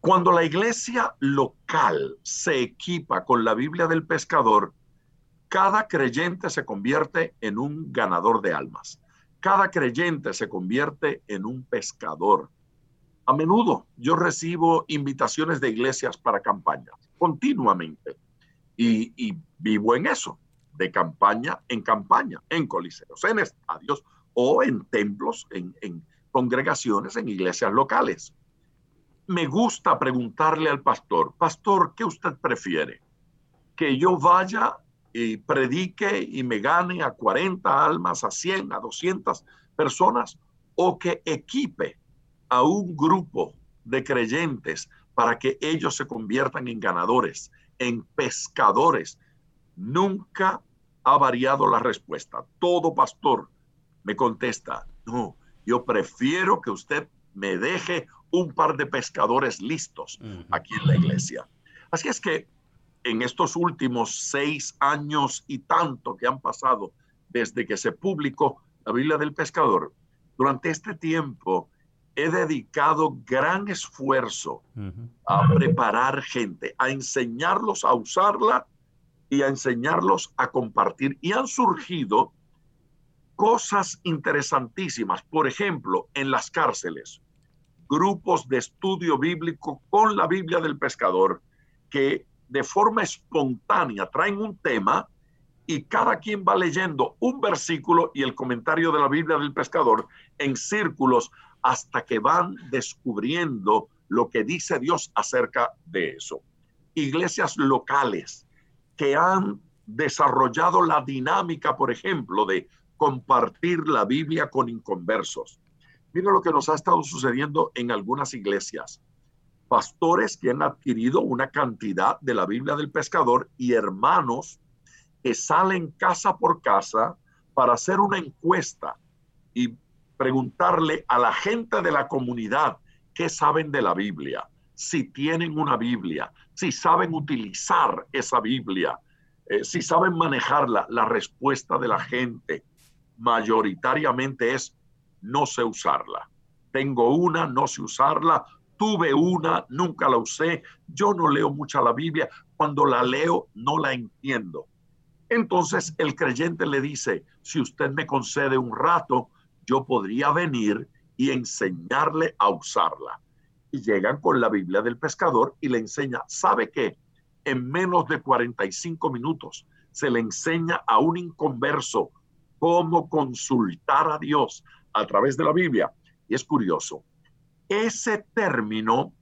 Cuando la iglesia local se equipa con la Biblia del pescador, cada creyente se convierte en un ganador de almas. Cada creyente se convierte en un pescador. A menudo yo recibo invitaciones de iglesias para campañas, continuamente, y, y vivo en eso de campaña en campaña, en coliseos, en estadios o en templos, en, congregaciones, en iglesias locales. Me gusta preguntarle al pastor, pastor, ¿qué usted prefiere? ¿Que yo vaya y predique y me gane a 40 almas, a 100, a 200 personas? ¿O que equipe a un grupo de creyentes para que ellos se conviertan en ganadores, en pescadores Nunca ha variado la respuesta. Todo pastor me contesta, no, yo prefiero que usted me deje un par de pescadores listos aquí en la iglesia. Así es que en estos últimos seis años y tanto que han pasado desde que se publicó la Biblia del Pescador, durante este tiempo he dedicado gran esfuerzo a preparar gente, a enseñarlos a usarla y a enseñarlos a compartir. Y han surgido cosas interesantísimas. Por ejemplo, en las cárceles, grupos de estudio bíblico con la Biblia del pescador que de forma espontánea traen un tema y cada quien va leyendo un versículo y el comentario de la Biblia del pescador en círculos hasta que van descubriendo lo que dice Dios acerca de eso. Iglesias locales que han desarrollado la dinámica, por ejemplo, de compartir la Biblia con inconversos. Mira lo que nos ha estado sucediendo en algunas iglesias. Pastores que han adquirido una cantidad de la Biblia del pescador y hermanos que salen casa por casa para hacer una encuesta y preguntarle a la gente de la comunidad qué saben de la Biblia si tienen una Biblia, si saben utilizar esa Biblia, eh, si saben manejarla. La respuesta de la gente mayoritariamente es no sé usarla. Tengo una, no sé usarla. Tuve una, nunca la usé. Yo no leo mucha la Biblia. Cuando la leo, no la entiendo. Entonces el creyente le dice, si usted me concede un rato, yo podría venir y enseñarle a usarla y llegan con la Biblia del pescador y le enseña, ¿sabe qué? En menos de 45 minutos se le enseña a un inconverso cómo consultar a Dios a través de la Biblia. Y es curioso, ese término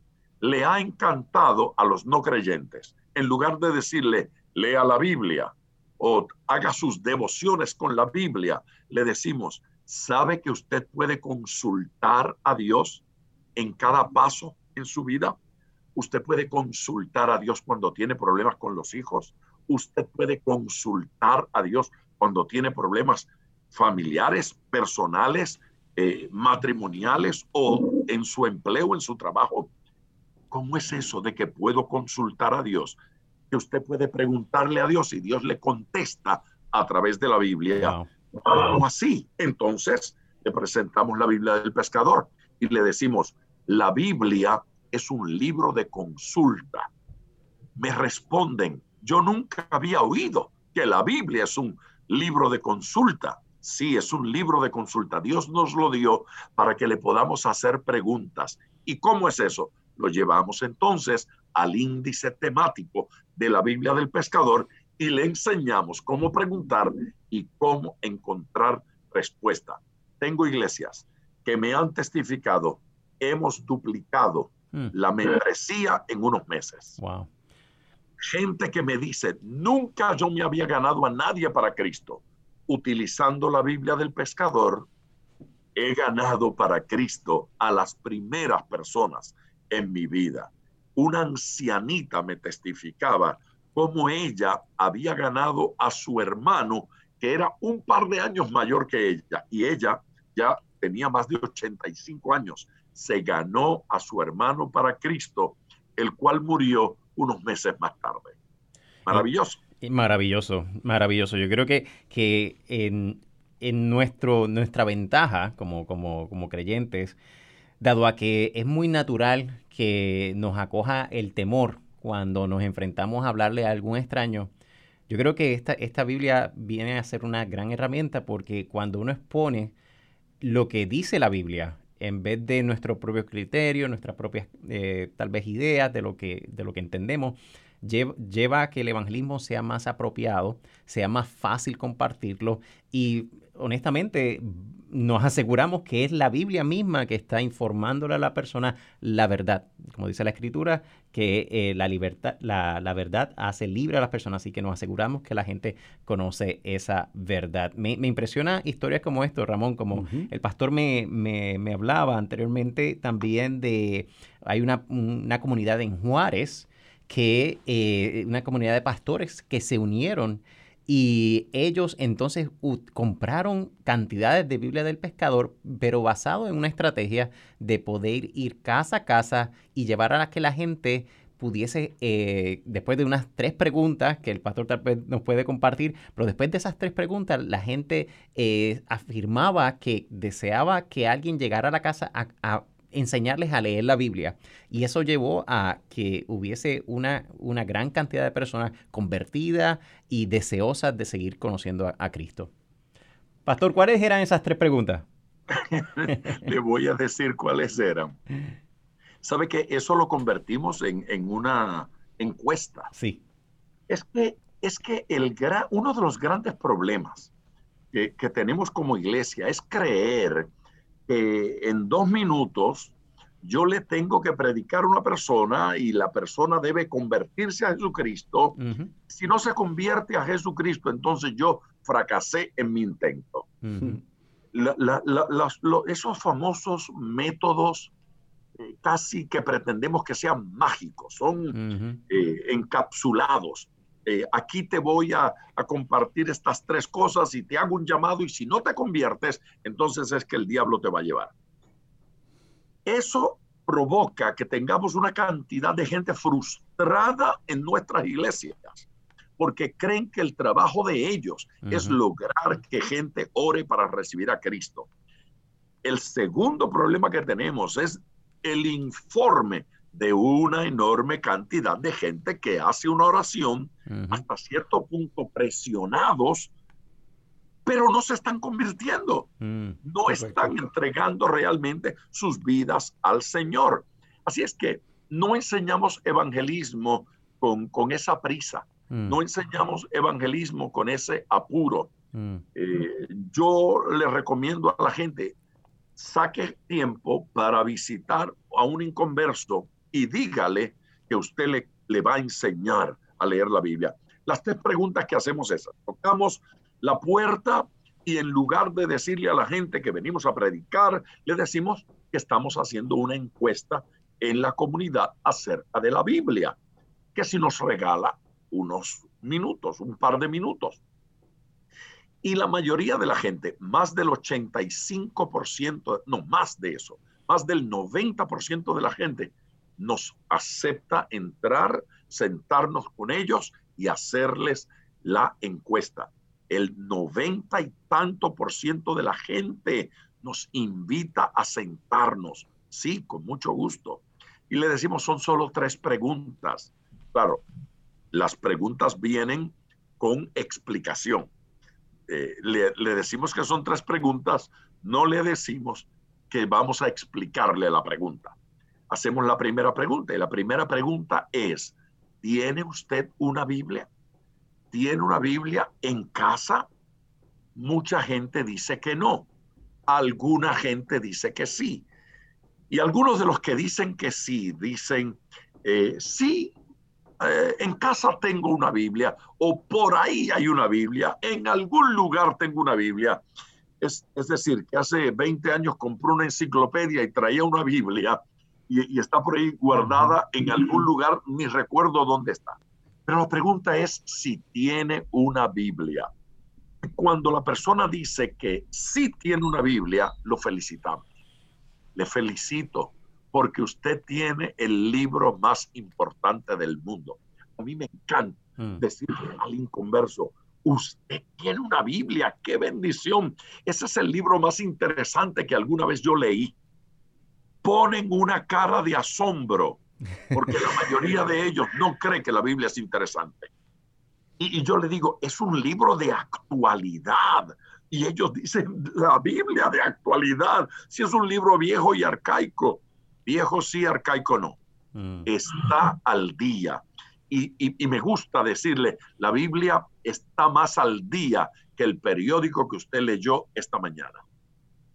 le ha encantado a los no creyentes. En lugar de decirle, lea la Biblia o haga sus devociones con la Biblia, le decimos, ¿sabe que usted puede consultar a Dios? En cada paso en su vida. Usted puede consultar a Dios cuando tiene problemas con los hijos. Usted puede consultar a Dios cuando tiene problemas familiares, personales, eh, matrimoniales o en su empleo, en su trabajo. ¿Cómo es eso de que puedo consultar a Dios? Que usted puede preguntarle a Dios y Dios le contesta a través de la Biblia. ¿Cómo así? Entonces le presentamos la Biblia del pescador y le decimos, la Biblia es un libro de consulta. Me responden, yo nunca había oído que la Biblia es un libro de consulta. Sí, es un libro de consulta. Dios nos lo dio para que le podamos hacer preguntas. ¿Y cómo es eso? Lo llevamos entonces al índice temático de la Biblia del pescador y le enseñamos cómo preguntar y cómo encontrar respuesta. Tengo iglesias que me han testificado, hemos duplicado hmm. la membresía en unos meses. Wow. Gente que me dice, nunca yo me había ganado a nadie para Cristo. Utilizando la Biblia del pescador, he ganado para Cristo a las primeras personas en mi vida. Una ancianita me testificaba cómo ella había ganado a su hermano, que era un par de años mayor que ella, y ella ya tenía más de 85 años. Se ganó a su hermano para Cristo, el cual murió unos meses más tarde. Maravilloso. Maravilloso, maravilloso. Yo creo que, que en, en nuestro, nuestra ventaja como, como, como creyentes, dado a que es muy natural que nos acoja el temor cuando nos enfrentamos a hablarle a algún extraño, yo creo que esta, esta Biblia viene a ser una gran herramienta porque cuando uno expone lo que dice la Biblia, en vez de nuestro propio criterio, nuestras propias eh, tal vez ideas de lo que, de lo que entendemos, lleva, a que el evangelismo sea más apropiado, sea más fácil compartirlo y honestamente nos aseguramos que es la Biblia misma que está informándole a la persona la verdad. Como dice la escritura, que eh, la, libertad, la, verdad hace libre a las personas, así que nos aseguramos que la gente conoce esa verdad. Me, impresiona historias como esto, Ramón, como el pastor me, me, hablaba anteriormente también de, hay una, una comunidad en Juárez, que eh, una comunidad de pastores que se unieron y ellos entonces compraron cantidades de Biblia del pescador, pero basado en una estrategia de poder ir casa a casa y llevar a la que la gente pudiese, eh, después de unas tres preguntas que el pastor tal vez nos puede compartir, pero después de esas tres preguntas, la gente eh, afirmaba que deseaba que alguien llegara a la casa a enseñarles a leer la Biblia. Y eso llevó a que hubiese una, una gran cantidad de personas convertidas y deseosas de seguir conociendo a, Cristo. Pastor, ¿cuáles eran esas tres preguntas? Le voy a decir cuáles eran. ¿Sabe que eso lo convertimos en, una encuesta? Sí. Es que, es que el uno de los grandes problemas que, que tenemos como iglesia es creer en dos minutos yo le tengo que predicar a una persona y la persona debe convertirse a Jesucristo. Si no se convierte a Jesucristo, entonces yo fracasé en mi intento. esos famosos métodos eh, casi que pretendemos que sean mágicos, son eh, encapsulados. Eh, aquí te voy a, compartir estas tres cosas y te hago un llamado y si no te conviertes, entonces es que el diablo te va a llevar. Eso provoca que tengamos una cantidad de gente frustrada en nuestras iglesias, porque creen que el trabajo de ellos es lograr que gente ore para recibir a Cristo. El segundo problema que tenemos es el informe de una enorme cantidad de gente que hace una oración hasta cierto punto presionados, pero no se están convirtiendo, mm, no están entregando realmente sus vidas al Señor. Así es que no enseñamos evangelismo con, con esa prisa, mm. no enseñamos evangelismo con ese apuro. Mm. Eh, yo le recomiendo a la gente, saque tiempo para visitar a un inconverso y dígale que usted le, le va a enseñar a leer la Biblia. Las tres preguntas que hacemos es, tocamos la puerta y en lugar de decirle a la gente que venimos a predicar, le decimos que estamos haciendo una encuesta en la comunidad acerca de la Biblia, que si nos regala unos minutos, un par de minutos. Y la mayoría de la gente, más del 85%, no más de eso, más del 90% de la gente nos acepta entrar, sentarnos con ellos y hacerles la encuesta. El noventa y tanto por ciento de la gente nos invita a sentarnos. Sí, con mucho gusto. Y le decimos, son solo tres preguntas. Claro, las preguntas vienen con explicación. Eh, le, le decimos que son tres preguntas, no le decimos que vamos a explicarle la pregunta. Hacemos la primera pregunta y la primera pregunta es, ¿tiene usted una Biblia? ¿Tiene una Biblia en casa? Mucha gente dice que no. Alguna gente dice que sí. Y algunos de los que dicen que sí, dicen, eh, sí, eh, en casa tengo una Biblia o por ahí hay una Biblia, en algún lugar tengo una Biblia. Es, es decir, que hace 20 años compró una enciclopedia y traía una Biblia y, y está por ahí guardada en algún lugar, ni recuerdo dónde está. Pero la pregunta es si tiene una Biblia. Cuando la persona dice que sí tiene una Biblia, lo felicitamos. Le felicito porque usted tiene el libro más importante del mundo. A mí me encanta mm. decirle al inconverso, usted tiene una Biblia, qué bendición. Ese es el libro más interesante que alguna vez yo leí. Ponen una cara de asombro porque la mayoría de ellos no cree que la Biblia es interesante. Y, y, yo le digo, es un libro de actualidad. Y ellos dicen, la Biblia de actualidad, si es un libro viejo y arcaico. Viejo sí, arcaico no. Mm. Está al día. Y, y, y me gusta decirle, la Biblia está más al día que el periódico que usted leyó esta mañana.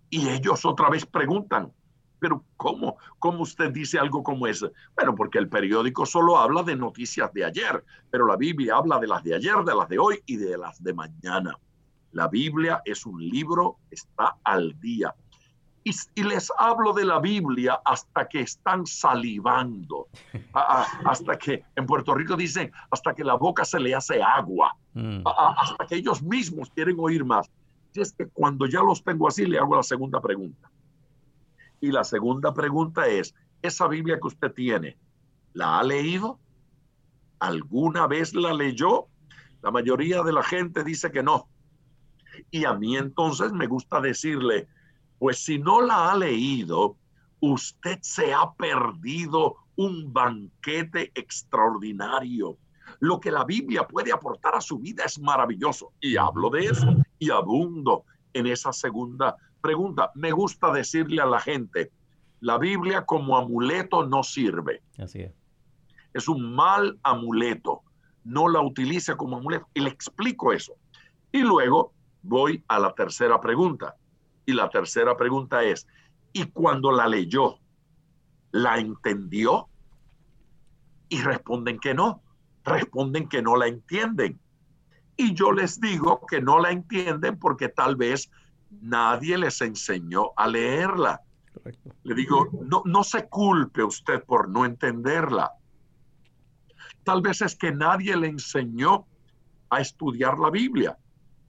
Y ellos otra vez preguntan, pero ¿cómo? ¿Cómo usted dice algo como ese? Bueno, porque el periódico solo habla de noticias de ayer, pero la Biblia habla de las de ayer, de las de hoy y de las de mañana. La Biblia es un libro, está al día. Y, y les hablo de la Biblia hasta que están salivando, a, a, hasta que en Puerto Rico dicen, hasta que la boca se le hace agua, mm. a, hasta que ellos mismos quieren oír más. Y es que cuando ya los tengo así, le hago la segunda pregunta. Y la segunda pregunta es, ¿esa Biblia que usted tiene, la ha leído? ¿Alguna vez la leyó? La mayoría de la gente dice que no. Y a mí entonces me gusta decirle, pues si no la ha leído, usted se ha perdido un banquete extraordinario. Lo que la Biblia puede aportar a su vida es maravilloso. Y hablo de eso y abundo en esa segunda pregunta. Me gusta decirle a la gente, la Biblia como amuleto no sirve. Así es. Es un mal amuleto. No la utilice como amuleto. Y le explico eso. Y luego voy a la tercera pregunta. Y la tercera pregunta es, ¿y cuando la leyó, la entendió? Y responden que no. Responden que no la entienden. Y yo les digo que no la entienden porque tal vez nadie les enseñó a leerla. Correcto. Le digo, no, no se culpe usted por no entenderla. Tal vez es que nadie le enseñó a estudiar la Biblia.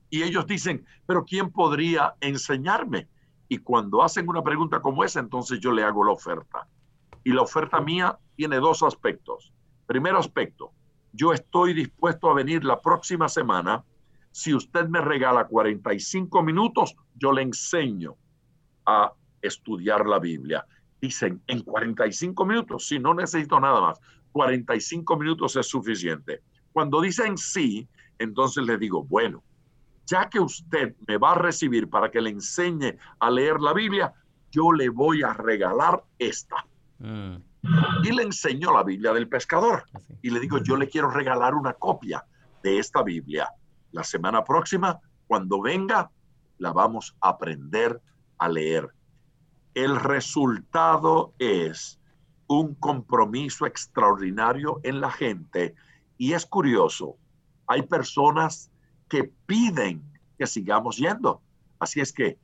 Y ellos dicen, pero ¿quién podría enseñarme? Y cuando hacen una pregunta como esa, entonces yo le hago la oferta. Y la oferta mía tiene dos aspectos. Primer aspecto, yo estoy dispuesto a venir la próxima semana si usted me regala 45 minutos, yo le enseño a estudiar la Biblia. Dicen, en 45 minutos, si no necesito nada más, 45 minutos es suficiente. Cuando dicen sí, entonces le digo, bueno, ya que usted me va a recibir para que le enseñe a leer la Biblia, yo le voy a regalar esta. Mm. Y le enseño la Biblia del pescador. Y le digo, yo le quiero regalar una copia de esta Biblia. La semana próxima, cuando venga, la vamos a aprender a leer. El resultado es un compromiso extraordinario en la gente y es curioso, hay personas que piden que sigamos yendo. Así es que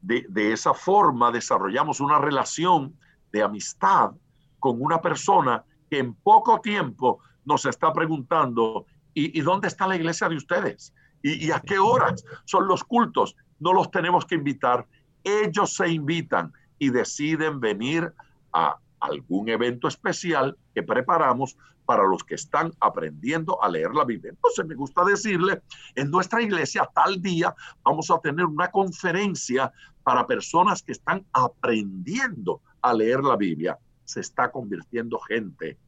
de, esa forma desarrollamos una relación de amistad con una persona que en poco tiempo nos está preguntando, ¿Y, dónde está la iglesia de ustedes? ¿Y, ¿Y a qué horas son los cultos? No los tenemos que invitar. Ellos se invitan y deciden venir a, algún evento especial que preparamos para los que están aprendiendo a leer la Biblia. Entonces me gusta decirle, en nuestra iglesia tal día vamos a tener una conferencia para personas que están aprendiendo a leer la Biblia. Se está convirtiendo gente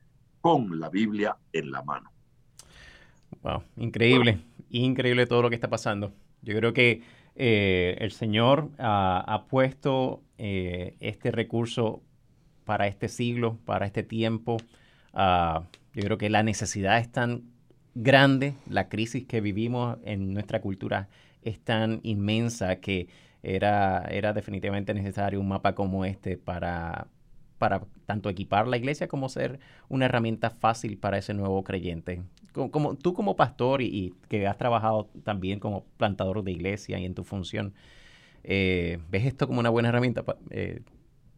con la Biblia en la mano. Wow, increíble, increíble todo lo que está pasando. Yo creo que eh, el Señor ha puesto eh, este recurso para este siglo, para este tiempo. Ah, yo creo que la necesidad es tan grande, la crisis que vivimos en nuestra cultura es tan inmensa que era, era definitivamente necesario un mapa como este para, para tanto equipar la iglesia como ser una herramienta fácil para ese nuevo creyente. Como, tú como pastor y, que has trabajado también como plantador de iglesia y en tu función, eh, ¿ves esto como una buena herramienta, eh,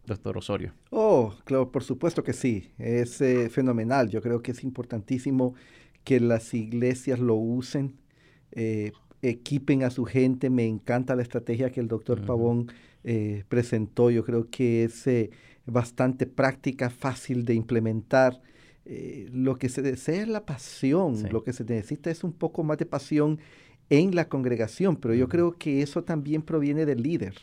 doctor Osorio? Oh, claro, por supuesto que sí, es eh, fenomenal. Yo creo que es importantísimo que las iglesias lo usen, equipen a su gente. Me encanta la estrategia que el doctor Pavón presentó. Yo creo que es bastante práctica, fácil de implementar. Eh, lo que se desea es la pasión, lo que se necesita es un poco más de pasión en la congregación, pero yo creo que eso también proviene del líder.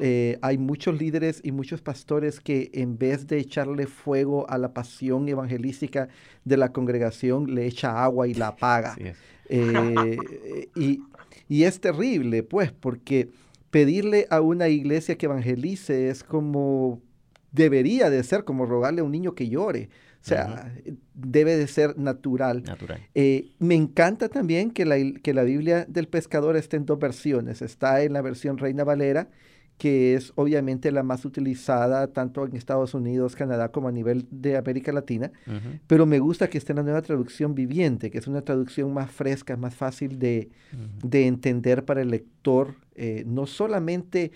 Eh, hay muchos líderes y muchos pastores que en vez de echarle fuego a la pasión evangelística de la congregación, le echa agua y la apaga. Eh, y, y es terrible, pues, porque pedirle a una iglesia que evangelice es como debería de ser como rogarle a un niño que llore. O sea, debe de ser natural. Eh, me encanta también que la, que la Biblia del pescador esté en dos versiones. Está en la versión Reina Valera, que es obviamente la más utilizada tanto en Estados Unidos, Canadá, como a nivel de América Latina. Pero me gusta que esté en la nueva traducción viviente, que es una traducción más fresca, más fácil de, entender para el lector. Eh, no solamente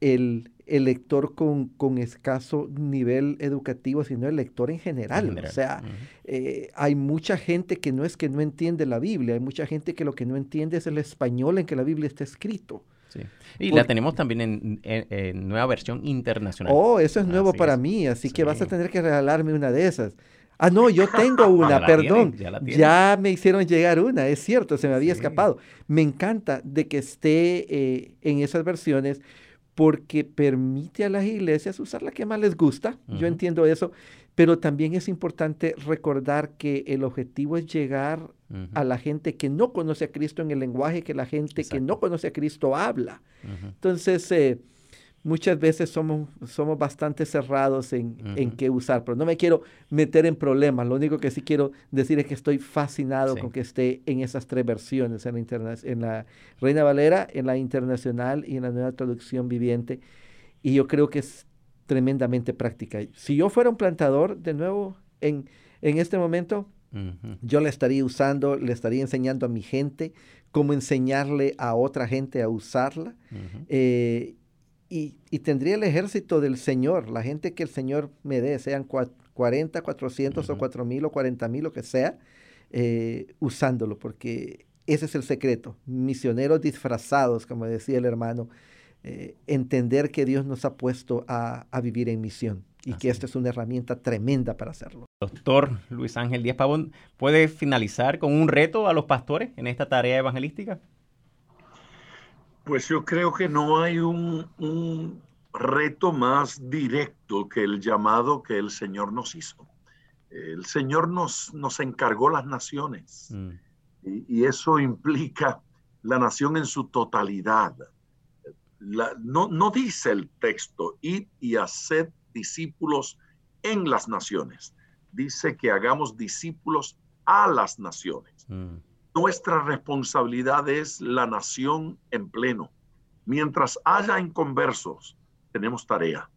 el, el lector con, con, escaso nivel educativo, sino el lector en general. O sea, eh, hay mucha gente que no es que no entiende la Biblia, hay mucha gente que lo que no entiende es el español en que la Biblia está escrito. Sí. Y la tenemos también en, nueva versión internacional. Oh, eso es nuevo para mí, así que vas a tener que regalarme una de esas. Ah, no, yo tengo una, perdón. ya, me hicieron llegar una, es cierto, se me había escapado. Me encanta de que esté eh, en esas versiones porque permite a las iglesias usar la que más les gusta. Yo entiendo eso, pero también es importante recordar que el objetivo es llegar a la gente que no conoce a Cristo en el lenguaje que la gente que no conoce a Cristo habla. Entonces, eh, muchas veces somos, somos bastante cerrados en, qué usar, pero no me quiero meter en problemas. Lo único que sí quiero decir es que estoy fascinado con que esté en esas tres versiones, en la, en la Reina Valera, en la internacional y en la nueva traducción viviente. Y yo creo que es tremendamente práctica. Si yo fuera un plantador, de nuevo, en, en este momento, yo la estaría usando, le estaría enseñando a mi gente cómo enseñarle a otra gente a usarla y, tendría el ejército del Señor, la gente que el Señor me dé, sean 40, 400 o 4 mil o 40 mil, lo que sea, eh, usándolo, porque ese es el secreto. Misioneros disfrazados, como decía el hermano, eh, entender que Dios nos ha puesto a, vivir en misión y que esta es una herramienta tremenda para hacerlo. Doctor Luis Ángel Díaz Pavón, ¿puede finalizar con un reto a los pastores en esta tarea evangelística? Pues yo creo que no hay un, reto más directo que el llamado que el Señor nos hizo. El Señor nos, nos encargó las naciones mm. y, eso implica la nación en su totalidad. no, no dice el texto, id y haced discípulos en las naciones. Dice que hagamos discípulos a las naciones. Mm. Nuestra responsabilidad es la nación en pleno. Mientras haya inconversos, tenemos tarea.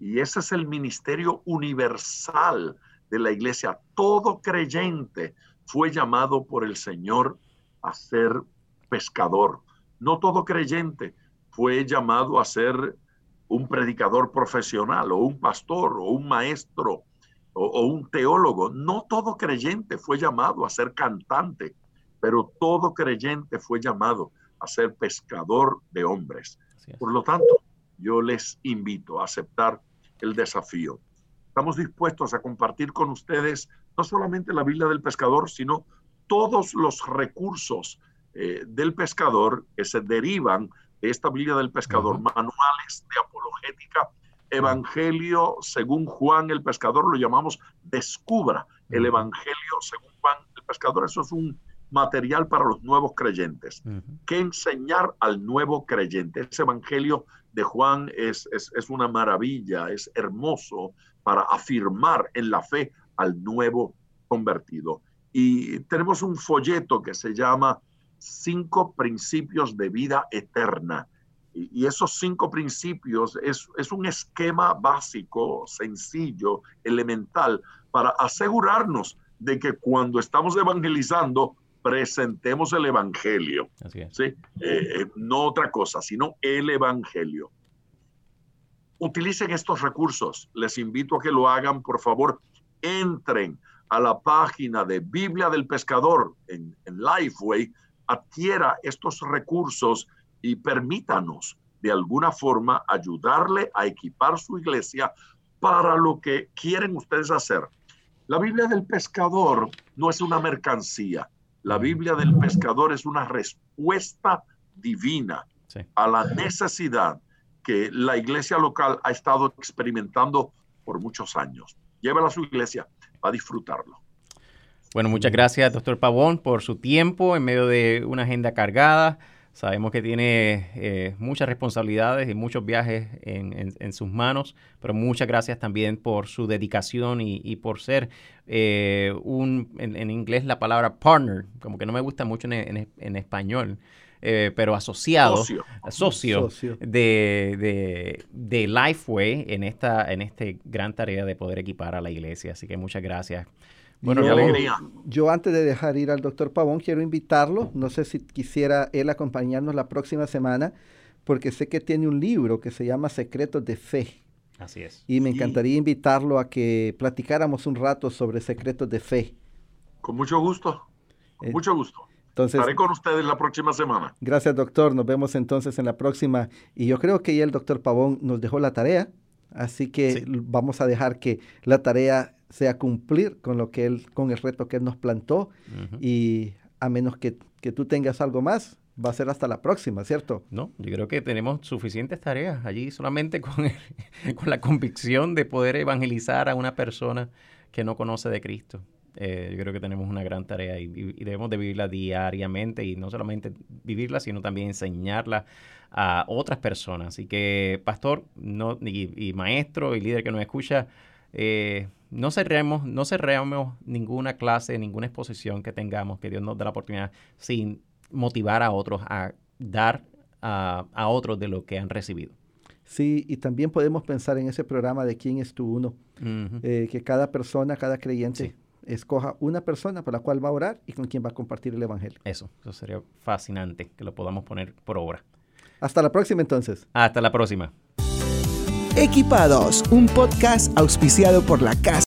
Y ese es el ministerio universal de la iglesia. Todo creyente fue llamado por el Señor a ser pescador. No todo creyente fue llamado a ser un predicador profesional o un pastor o un maestro o, o, un teólogo. No todo creyente fue llamado a ser cantante pero todo creyente fue llamado a ser pescador de hombres. Por lo tanto, yo les invito a aceptar el desafío. estamos dispuestos a compartir con ustedes no solamente la Biblia del pescador, sino todos los recursos eh, del pescador que se derivan de esta Biblia del pescador, manuales de apologética, Evangelio según Juan el pescador, lo llamamos descubra el Evangelio según Juan el pescador, eso es un material para los nuevos creyentes. ¿Qué enseñar al nuevo creyente? Ese Evangelio de Juan es, es, es una maravilla, es hermoso para afirmar en la fe al nuevo convertido. Y tenemos un folleto que se llama Cinco Principios de Vida Eterna. Y, esos cinco principios es, es un esquema básico, sencillo, elemental, para asegurarnos de que cuando estamos evangelizando, presentemos el Evangelio. ¿sí? Eh, eh, no otra cosa, sino el Evangelio. Utilicen estos recursos. Les invito a que lo hagan, por favor. Entren a la página de Biblia del Pescador en, en Lifeway, adquiera estos recursos y permítanos de alguna forma ayudarle a equipar su iglesia para lo que quieren ustedes hacer. La Biblia del pescador no es una mercancía. La Biblia del pescador es una respuesta divina a la necesidad que la iglesia local ha estado experimentando por muchos años. Llévala a su iglesia a disfrutarlo. Bueno, muchas gracias, doctor Pavón, por su tiempo en medio de una agenda cargada. Sabemos que tiene eh, muchas responsabilidades y muchos viajes en, sus manos, pero muchas gracias también por su dedicación y, por ser eh, un, en, inglés la palabra partner, como que no me gusta mucho en, español, eh, pero asociado, socio, De, de, de, Lifeway en esta, en esta gran tarea de poder equipar a la iglesia. Así que muchas gracias bueno, yo, alegría. Yo antes de dejar ir al doctor Pavón, quiero invitarlo. No sé si quisiera él acompañarnos la próxima semana, porque sé que tiene un libro que se llama Secretos de Fe. Así es. Y me encantaría invitarlo a que platicáramos un rato sobre secretos de fe. Con mucho gusto. Con eh, mucho gusto. Entonces, Estaré con ustedes la próxima semana. Gracias, doctor. Nos vemos entonces en la próxima. Y yo creo que ya el doctor Pavón nos dejó la tarea, así que vamos a dejar que la tarea sea cumplir con lo que él, con el reto que él nos plantó. Y a menos que, tú tengas algo más, va a ser hasta la próxima, ¿cierto? No, yo creo que tenemos suficientes tareas allí solamente con, con la convicción de poder evangelizar a una persona que no conoce de Cristo. Eh, yo creo que tenemos una gran tarea y, debemos de vivirla diariamente y no solamente vivirla, sino también enseñarla a otras personas. Así que, pastor no, y, y maestro y líder que nos escucha, eh, no cerremos, no cerremos ninguna clase, ninguna exposición que tengamos, que Dios nos dé la oportunidad, sin motivar a otros a dar a, otros de lo que han recibido. Sí, y también podemos pensar en ese programa de quién es tu uno, eh, que cada persona, cada creyente escoja una persona por la cual va a orar y con quien va a compartir el Evangelio. Eso, eso sería fascinante que lo podamos poner por obra. Hasta la próxima entonces. Hasta la próxima. Equipados, un podcast auspiciado por la Casa